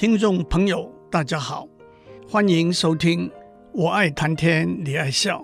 听众朋友，大家好，欢迎收听《我爱谈天，你爱笑》，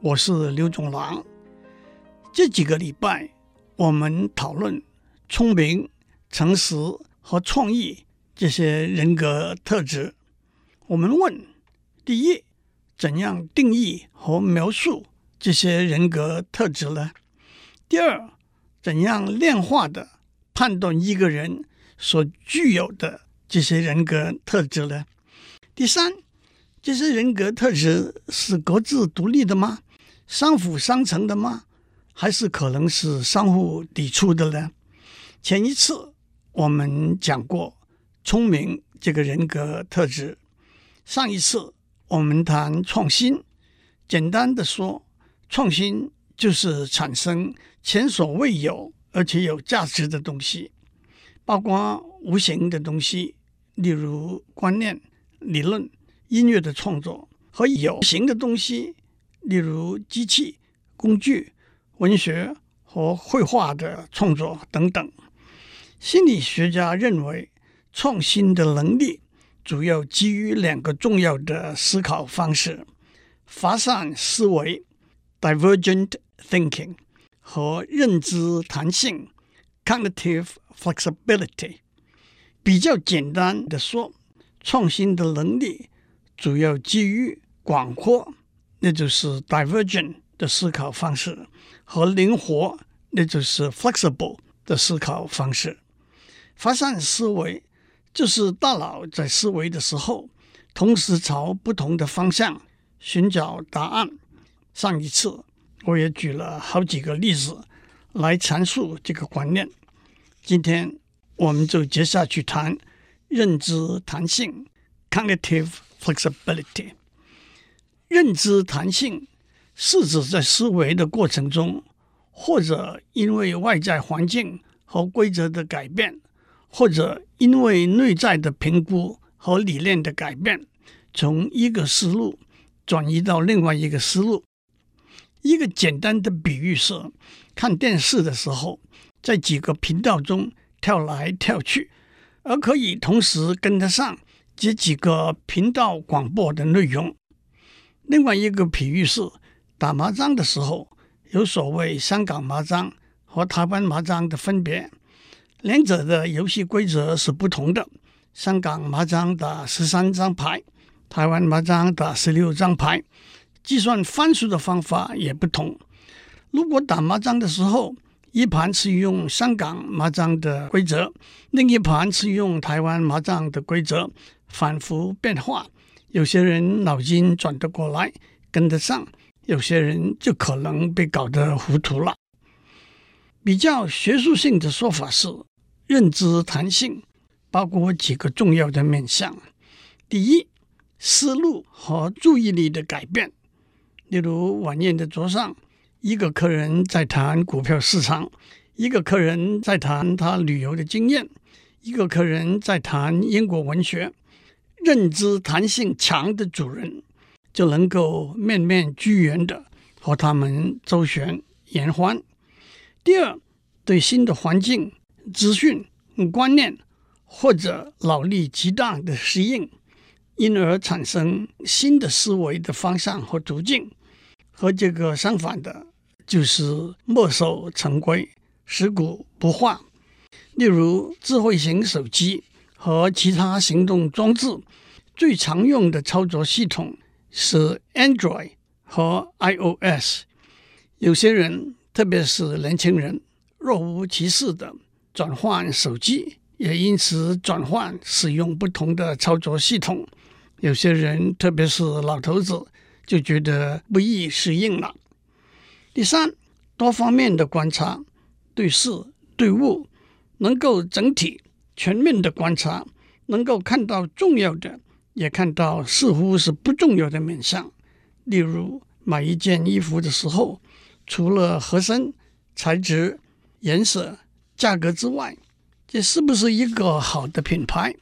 我是刘总郎。这几个礼拜，我们讨论聪明、诚实和创意这些人格特质。我们问：第一，怎样定义和描述这些人格特质呢？第二，怎样量化的判断一个人所具有的这些人格特质呢？第三，这些人格特质是各自独立的吗？相辅相成的吗？还是可能是相互抵触的呢？前一次我们讲过聪明这个人格特质，上一次我们谈创新。简单的说，创新就是产生前所未有而且有价值的东西，包括无形的东西。例如观念、理论、音乐的创作和有形的东西，例如机器、工具、文学和绘画的创作等等。心理学家认为，创新的能力主要基于两个重要的思考方式：发散思维 （divergent thinking） 和认知弹性 （cognitive flexibility）。比较简单的说，创新的能力主要基于广阔，那就是 divergent 的思考方式；和灵活，那就是 flexible 的思考方式。发散思维就是大脑在思维的时候，同时朝不同的方向寻找答案。上一次我也举了好几个例子来阐述这个观念。今天。我们就接下去谈认知弹性 （cognitive flexibility）。认知弹性是指在思维的过程中，或者因为外在环境和规则的改变，或者因为内在的评估和理念的改变，从一个思路转移到另外一个思路。一个简单的比喻是，看电视的时候，在几个频道中。跳来跳去，而可以同时跟得上这几个频道广播的内容。另外一个比喻是打麻将的时候，有所谓香港麻将和台湾麻将的分别，两者的游戏规则是不同的。香港麻将打十三张牌，台湾麻将打十六张牌，计算番数的方法也不同。如果打麻将的时候，一盘是用香港麻将的规则，另一盘是用台湾麻将的规则，反复变化。有些人脑筋转得过来，跟得上；有些人就可能被搞得糊涂了。比较学术性的说法是，认知弹性包括几个重要的面向：第一，思路和注意力的改变，例如晚宴的桌上。一个客人在谈股票市场，一个客人在谈他旅游的经验，一个客人在谈英国文学。认知弹性强的主人就能够面面俱圆的和他们周旋言欢。第二，对新的环境、资讯、观念或者脑力极大的适应，因而产生新的思维的方向和途径。和这个相反的，就是墨守成规、食古不化。例如，智慧型手机和其他行动装置最常用的操作系统是 Android 和 iOS。有些人，特别是年轻人，若无其事的转换手机，也因此转换使用不同的操作系统。有些人，特别是老头子。就觉得不易适应了。第三，多方面的观察，对事对物能够整体全面的观察，能够看到重要的，也看到似乎是不重要的面相。例如，买一件衣服的时候，除了合身、材质、颜色、价格之外，这是不是一个好的品牌？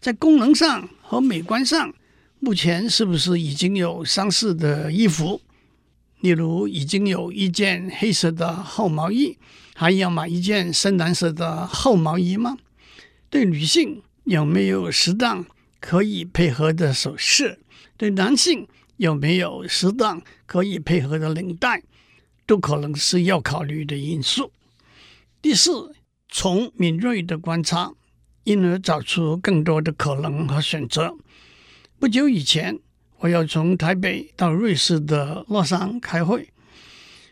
在功能上和美观上。目前是不是已经有相似的衣服？例如，已经有一件黑色的厚毛衣，还要买一件深蓝色的厚毛衣吗？对女性有没有适当可以配合的首饰，对男性有没有适当可以配合的领带，都可能是要考虑的因素。第四，从敏锐的观察，因而找出更多的可能和选择。不久以前，我要从台北到瑞士的洛桑开会。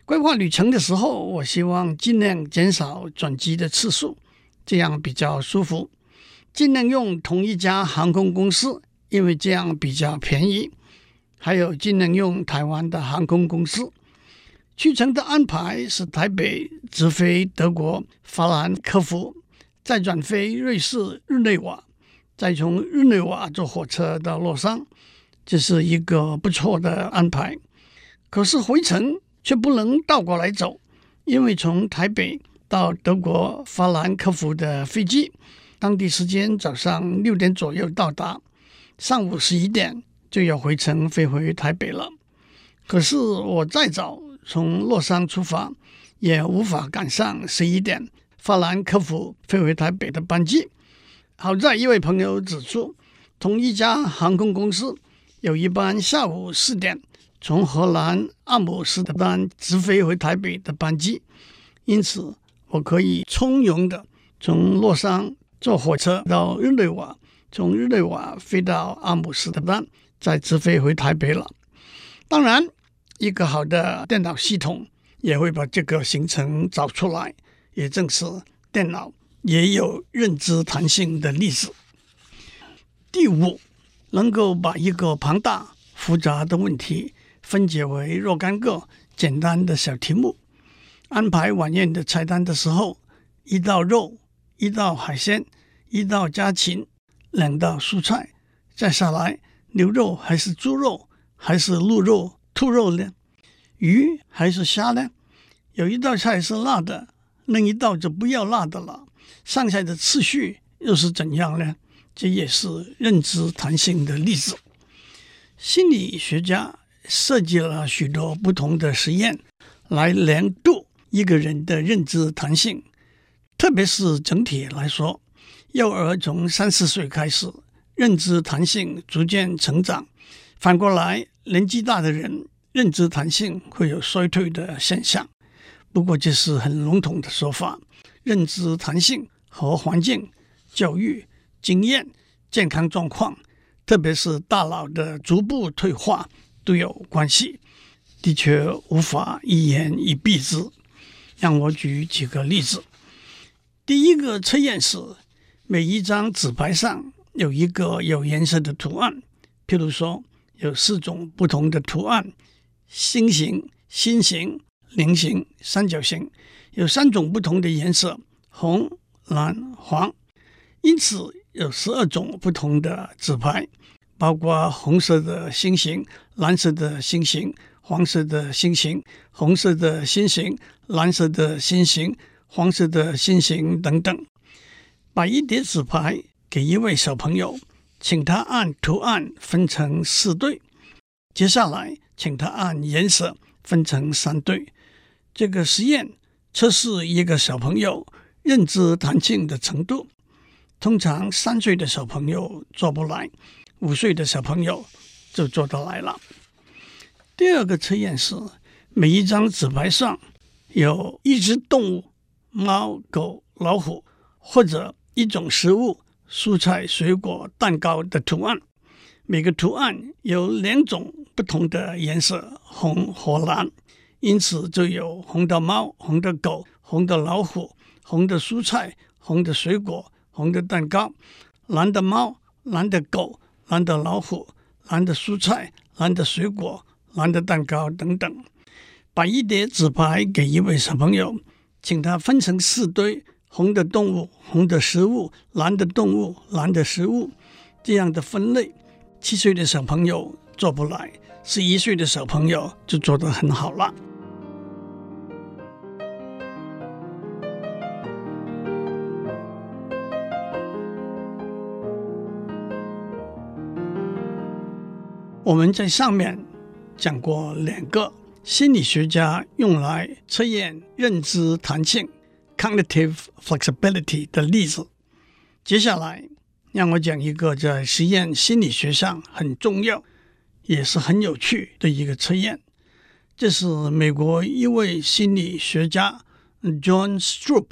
规划旅程的时候，我希望尽量减少转机的次数，这样比较舒服。尽量用同一家航空公司，因为这样比较便宜。还有尽量用台湾的航空公司。去程的安排是台北直飞德国法兰克福，再转飞瑞士日内瓦，再从日内瓦坐火车到洛桑，这是一个不错的安排。可是回程却不能倒过来走，因为从台北到德国法兰克福的飞机，当地时间早上六点左右到达，上午十一点就要回程飞回台北了。可是我再早。从洛桑出发，也无法赶上十一点法兰克福飞回台北的班机。好在一位朋友指出，同一家航空公司有一班下午四点从荷兰阿姆斯特丹直飞回台北的班机，因此我可以从容的从洛桑坐火车到日内瓦，从日内瓦飞到阿姆斯特丹，再直飞回台北了。当然。一个好的电脑系统也会把这个行程找出来，也正是电脑也有认知弹性的例子。第五，能够把一个庞大复杂的问题分解为若干个简单的小题目。安排晚宴的菜单的时候，一道肉，一道海鲜，一道家禽，两道蔬菜，再下来牛肉还是猪肉还是鹿肉？兔肉呢？鱼还是虾呢？有一道菜是辣的，另一道就不要辣的了。上菜的次序又是怎样呢？这也是认知弹性的例子。心理学家设计了许多不同的实验来量度一个人的认知弹性，特别是整体来说，幼儿从三四岁开始，认知弹性逐渐成长。反过来，年纪大的人认知弹性会有衰退的现象。不过这是很笼统的说法。认知弹性和环境、教育、经验、健康状况，特别是大脑的逐步退化都有关系。的确无法一言以蔽之。让我举几个例子。第一个测验是，每一张纸牌上有一个有颜色的图案，譬如说。有四种不同的图案：星形、心形、菱形、三角形。有三种不同的颜色：红、蓝、黄。因此有十二种不同的纸牌，包括红色的星形、蓝色的星形、黄色的星形、红色的心形、蓝色的心形、黄色的心形等等。把一叠纸牌给一位小朋友。请他按图案分成四对，接下来请他按颜色分成三对。这个实验测试一个小朋友认知弹性的程度。通常三岁的小朋友做不来，五岁的小朋友就做得来了。第二个测验是，每一张纸牌上有一只动物，猫、狗、老虎，或者一种食物。蔬菜、水果、蛋糕的图案，每个图案有两种不同的颜色，红和蓝，因此就有红的猫、红的狗、红的老虎、红的蔬菜、红的水果、红的蛋糕，蓝的猫、蓝的狗、蓝的老虎、蓝的蔬菜、蓝的水果、蓝的蛋糕等等。把一叠纸牌给一位小朋友，请他分成四堆。红的动物，红的食物；蓝的动物，蓝的食物。这样的分类，七岁的小朋友做不来，十一岁的小朋友就做得很好了。我们在上面讲过两个心理学家用来测验认知弹性。Cognitive flexibility 的例子，接下来让我讲一个在实验心理学上很重要，也是很有趣的一个测验。这是美国一位心理学家 John Stroop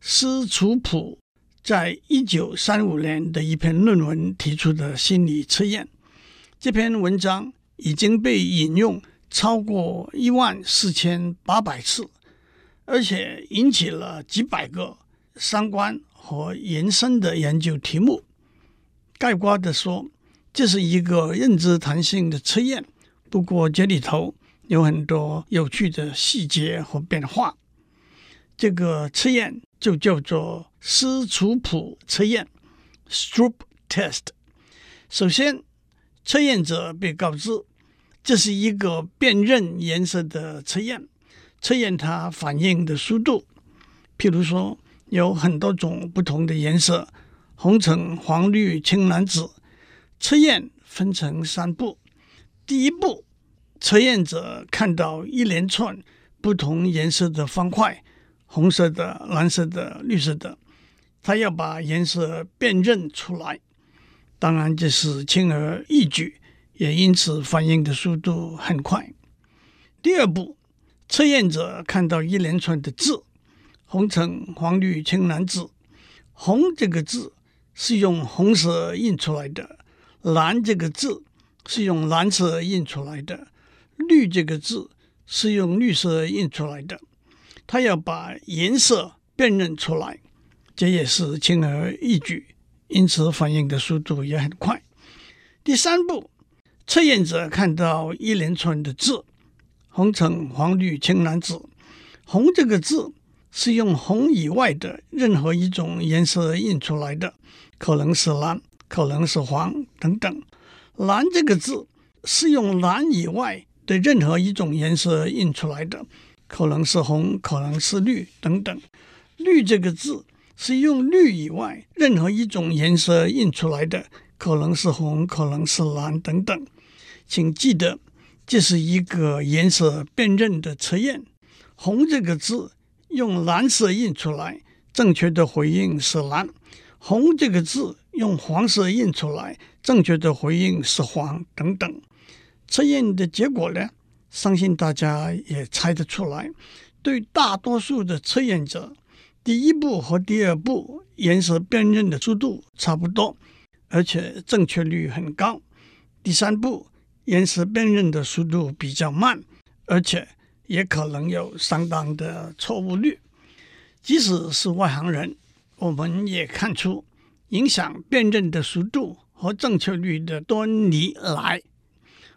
斯楚普在一九三五年的一篇论文提出的心理测验。这篇文章已经被引用超过一万四千八百次，而且引起了几百个相关和延伸的研究题目。概括地说，这是一个认知弹性的测验。不过这里头有很多有趣的细节和变化。这个测验就叫做斯楚普测验 （Stroop Test）。首先，测验者被告知这是一个辨认颜色的测验，测验它反应的速度。譬如说，有很多种不同的颜色。红橙黄绿青蓝紫，测验分成三步。第一步，测验者看到一连串不同颜色的方块，红色的、蓝色的、绿色的，他要把颜色辨认出来。当然，这是轻而易举，也因此反应的速度很快。第二步，测验者看到一连串的字，红橙黄绿青蓝紫，红这个字。是用红色印出来的，蓝这个字是用蓝色印出来的，绿这个字是用绿色印出来的。他要把颜色辨认出来，这也是轻而易举，因此反应的速度也很快。第三步，测验者看到一连串的字，红橙黄绿青蓝紫，红这个字是用红以外的任何一种颜色印出来的。可能是蓝，可能是黄等等。蓝这个字是用蓝以外的任何一种颜色印出来的，可能是红，可能是绿等等。绿这个字是用绿以外任何一种颜色印出来的，可能是红，可能是蓝等等。请记得，这是一个颜色辨认的测验。红这个字用蓝色印出来，正确的回应是蓝。红这个字用黄色印出来，正确的回应是黄等等。测验的结果呢，相信大家也猜得出来。对大多数的测验者，第一步和第二步颜色辨认的速度差不多，而且正确率很高。第三步颜色辨认的速度比较慢，而且也可能有相当的错误率。即使是外行人。我们也看出影响辨认的速度和正确率的端倪来。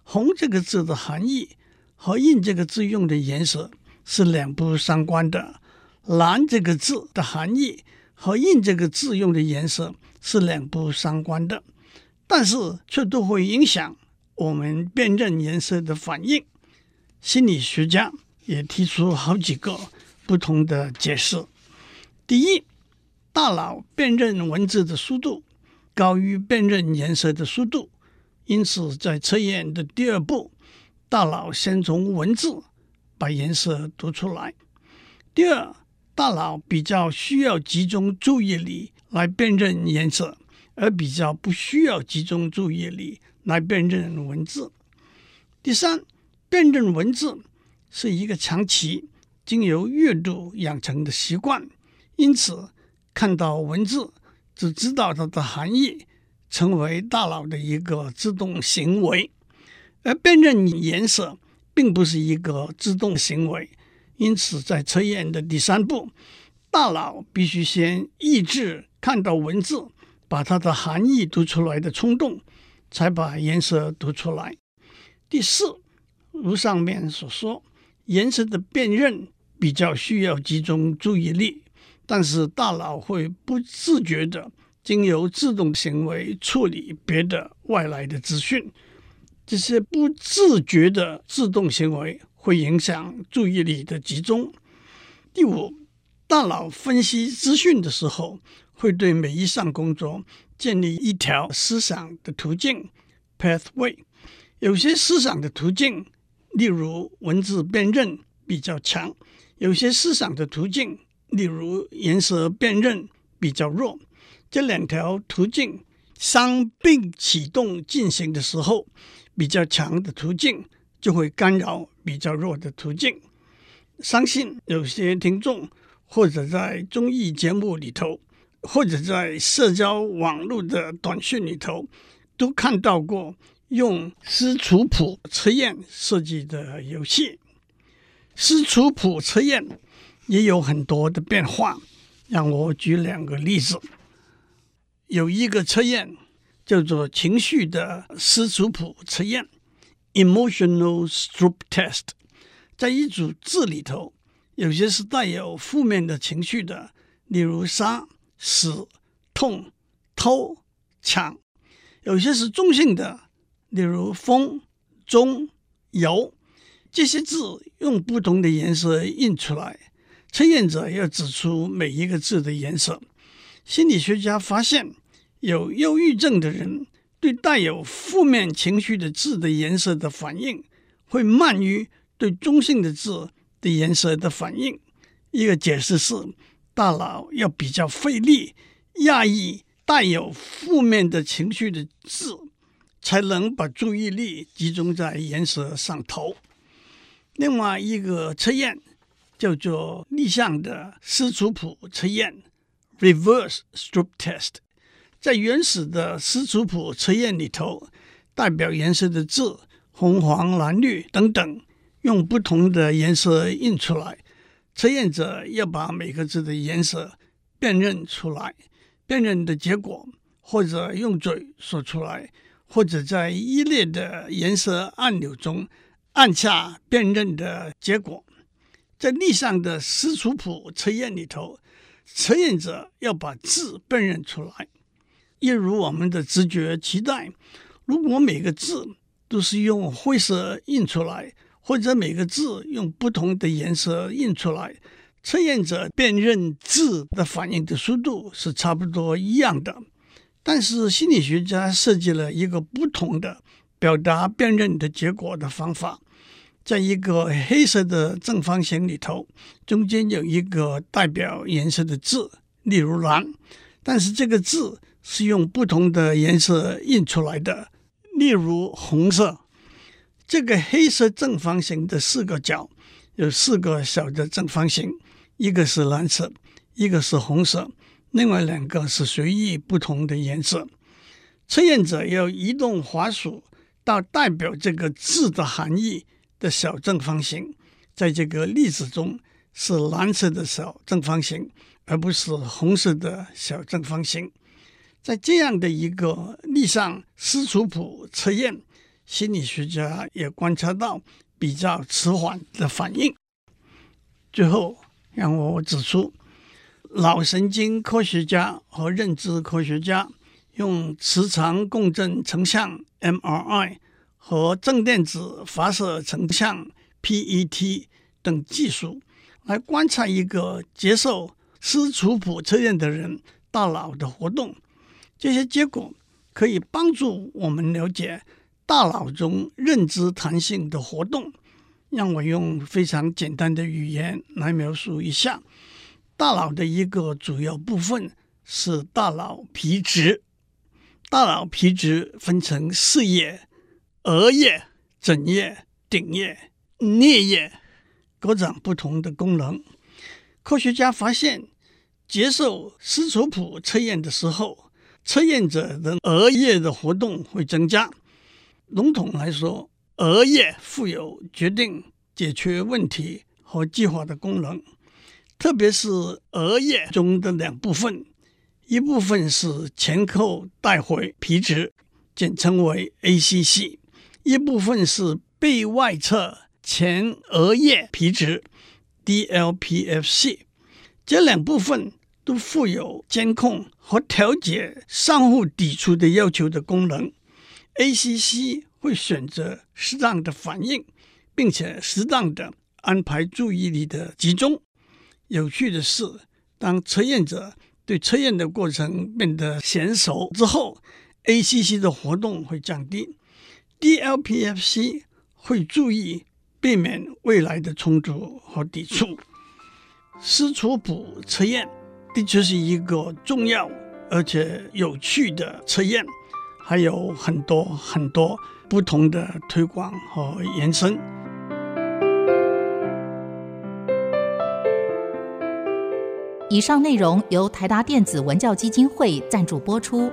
红这个字的含义和印这个字用的颜色是两不相关的，蓝这个字的含义和印这个字用的颜色是两不相关的，但是却都会影响我们辨认颜色的反应。心理学家也提出好几个不同的解释。第一。大脑辨认文字的速度高于辨认颜色的速度，因此在测验的第二步，大脑先从文字把颜色读出来。第二，大脑比较需要集中注意力来辨认颜色，而比较不需要集中注意力来辨认文字。第三，辨认文字是一个长期经由阅读养成的习惯，因此。看到文字，只知道它的含义，成为大脑的一个自动行为；而辨认颜色并不是一个自动行为，因此在测验的第三步，大脑必须先抑制看到文字，把它的含义读出来的冲动，才把颜色读出来。第四，如上面所说，颜色的辨认比较需要集中注意力。但是大脑会不自觉地经由自动行为处理别的外来的资讯，这些不自觉的自动行为会影响注意力的集中。第五，大脑分析资讯的时候，会对每一项工作建立一条思想的途径 （pathway）。有些思想的途径，例如文字辨认比较强；有些思想的途径。例如颜色辨认比较弱，这两条途径伤并启动进行的时候，比较强的途径就会干扰比较弱的途径。相信有些听众或者在综艺节目里头，或者在社交网络的短讯里头，都看到过用斯图普测验设计的游戏。斯图普测验也有很多的变化，让我举两个例子。有一个测验叫做情绪的斯图普测验 （Emotional Stroop Test）。在一组字里头，有些是带有负面的情绪的，例如杀、死、痛、偷、抢；有些是中性的，例如风、中、油。这些字用不同的颜色印出来，测验者要指出每一个字的颜色。心理学家发现，有忧郁症的人对带有负面情绪的字的颜色的反应会慢于对中性的字的颜色的反应。一个解释是，大脑要比较费力压抑带有负面的情绪的字，才能把注意力集中在颜色上头。另外一个测验叫做逆向的斯图普测验 （Reverse Stroop Test）。在原始的斯图普测验里头，代表颜色的字红、黄、蓝、绿等等，用不同的颜色印出来。测验者要把每个字的颜色辨认出来，辨认的结果或者用嘴说出来，或者在一列的颜色按钮中。按下辨认的结果，在逆向的斯图普测验里头，测验者要把字辨认出来。一如我们的直觉期待，如果每个字都是用灰色印出来，或者每个字用不同的颜色印出来，测验者辨认字的反应的速度是差不多一样的。但是心理学家设计了一个不同的表达辨认的结果的方法。在一个黑色的正方形里头，中间有一个代表颜色的字，例如蓝，但是这个字是用不同的颜色印出来的，例如红色。这个黑色正方形的四个角有四个小的正方形，一个是蓝色，一个是红色，另外两个是随意不同的颜色。测验者要移动滑鼠到代表这个字的含义的小正方形，在这个例子中是蓝色的小正方形，而不是红色的小正方形。在这样的一个逆向斯图普测验，心理学家也观察到比较迟缓的反应。最后，让我指出，脑神经科学家和认知科学家用磁场共振成像 （MRI）。和正电子发射成像 （PET） 等技术来观察一个接受斯图普测验的人大脑的活动，这些结果可以帮助我们了解大脑中认知弹性的活动。让我用非常简单的语言来描述一下：大脑的一个主要部分是大脑皮质，大脑皮质分成四叶。额叶、枕叶、顶叶、颞叶各长不同的功能。科学家发现，接受斯图普测验的时候，测验者的额叶的活动会增加。笼统来说，额叶富有决定、解决问题和计划的功能。特别是额叶中的两部分，一部分是前扣带回皮质，简称为 ACC。一部分是背外侧前额叶皮质 （DLPFC），这两部分都富有监控和调节相互抵触的要求的功能。ACC 会选择适当的反应，并且适当的安排注意力的集中。有趣的是，当测验者对测验的过程变得娴熟之后，ACC 的活动会降低。DLPFC 会注意避免未来的冲突和抵触。斯图普测验的确是一个重要而且有趣的测验，还有很多很多不同的推广和延伸。以上内容由台达电子文教基金会赞助播出。